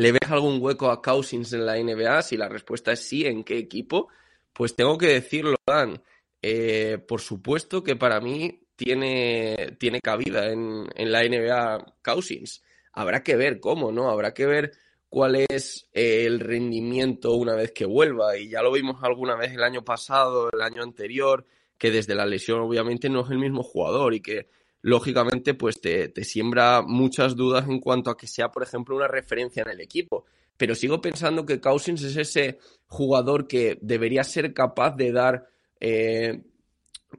¿Le ves algún hueco a Cousins en la NBA? Si la respuesta es sí, ¿en qué equipo? Pues tengo que decirlo, Dan. Eh, por supuesto que para mí tiene, tiene cabida en, en, la NBA Cousins. Habrá que ver cómo, ¿no? Habrá que ver cuál es eh, el rendimiento una vez que vuelva. Y ya lo vimos alguna vez el año pasado, el año anterior, que desde la lesión obviamente no es el mismo jugador y que lógicamente, pues te, te, siembra muchas dudas en cuanto a que sea, por ejemplo, una referencia en el equipo. Pero sigo pensando que Cousins es ese jugador que debería ser capaz de dar, eh,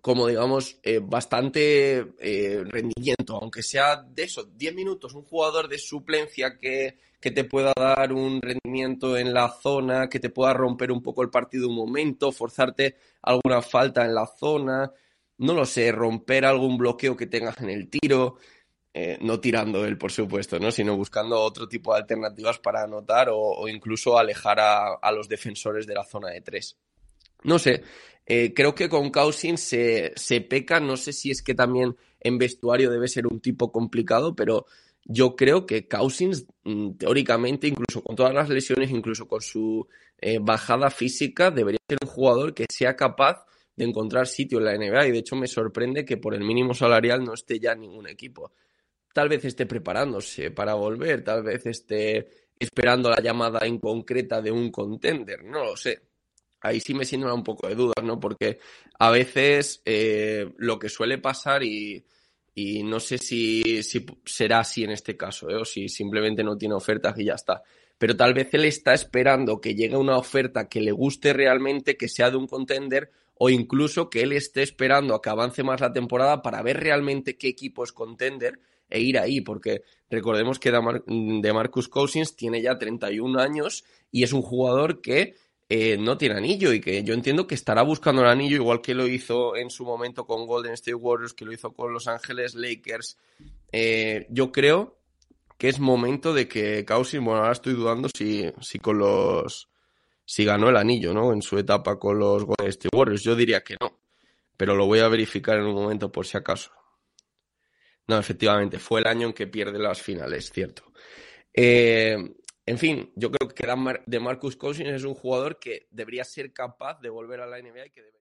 como digamos, eh, bastante eh, rendimiento, aunque sea de eso, 10 minutos, un jugador de suplencia que, que te pueda dar un rendimiento en la zona, que te pueda romper un poco el partido un momento, forzarte alguna falta en la zona no lo sé, romper algún bloqueo que tengas en el tiro, eh, no tirando él, por supuesto, ¿no? sino buscando otro tipo de alternativas para anotar o, incluso alejar a, los defensores de la zona de tres. No sé, eh, creo que con Cousins se, se peca, no sé si es que también en vestuario debe ser un tipo complicado, pero yo creo que Cousins, mm, teóricamente, incluso con todas las lesiones, incluso con su eh, bajada física, debería ser un jugador que sea capaz de encontrar sitio en la NBA y de hecho me sorprende que por el mínimo salarial no esté ya ningún equipo. Tal vez esté preparándose para volver, tal vez esté esperando la llamada en concreta de un contender, no lo sé. Ahí sí me siento un poco de dudas, ¿no? Porque a veces eh, lo que suele pasar y, y no sé si, si, será así en este caso, ¿eh? o si simplemente no tiene ofertas y ya está. Pero tal vez él está esperando que llegue una oferta que le guste realmente, que sea de un contender, o incluso que él esté esperando a que avance más la temporada para ver realmente qué equipo es contender e ir ahí, porque recordemos que de Marcus Cousins tiene ya 31 años y es un jugador que eh, no tiene anillo y que yo entiendo que estará buscando el anillo igual que lo hizo en su momento con Golden State Warriors, que lo hizo con Los Ángeles Lakers. Eh, yo creo que es momento de que Cousins, bueno, ahora estoy dudando si, si con los si ganó el anillo, ¿no? En su etapa con los Golden State Warriors. Yo diría que no, pero lo voy a verificar en un momento por si acaso. No, efectivamente, fue el año en que pierde las finales, cierto. Eh, en fin, yo creo que de Marcus Cousins es un jugador que debería ser capaz de volver a la NBA y que debe...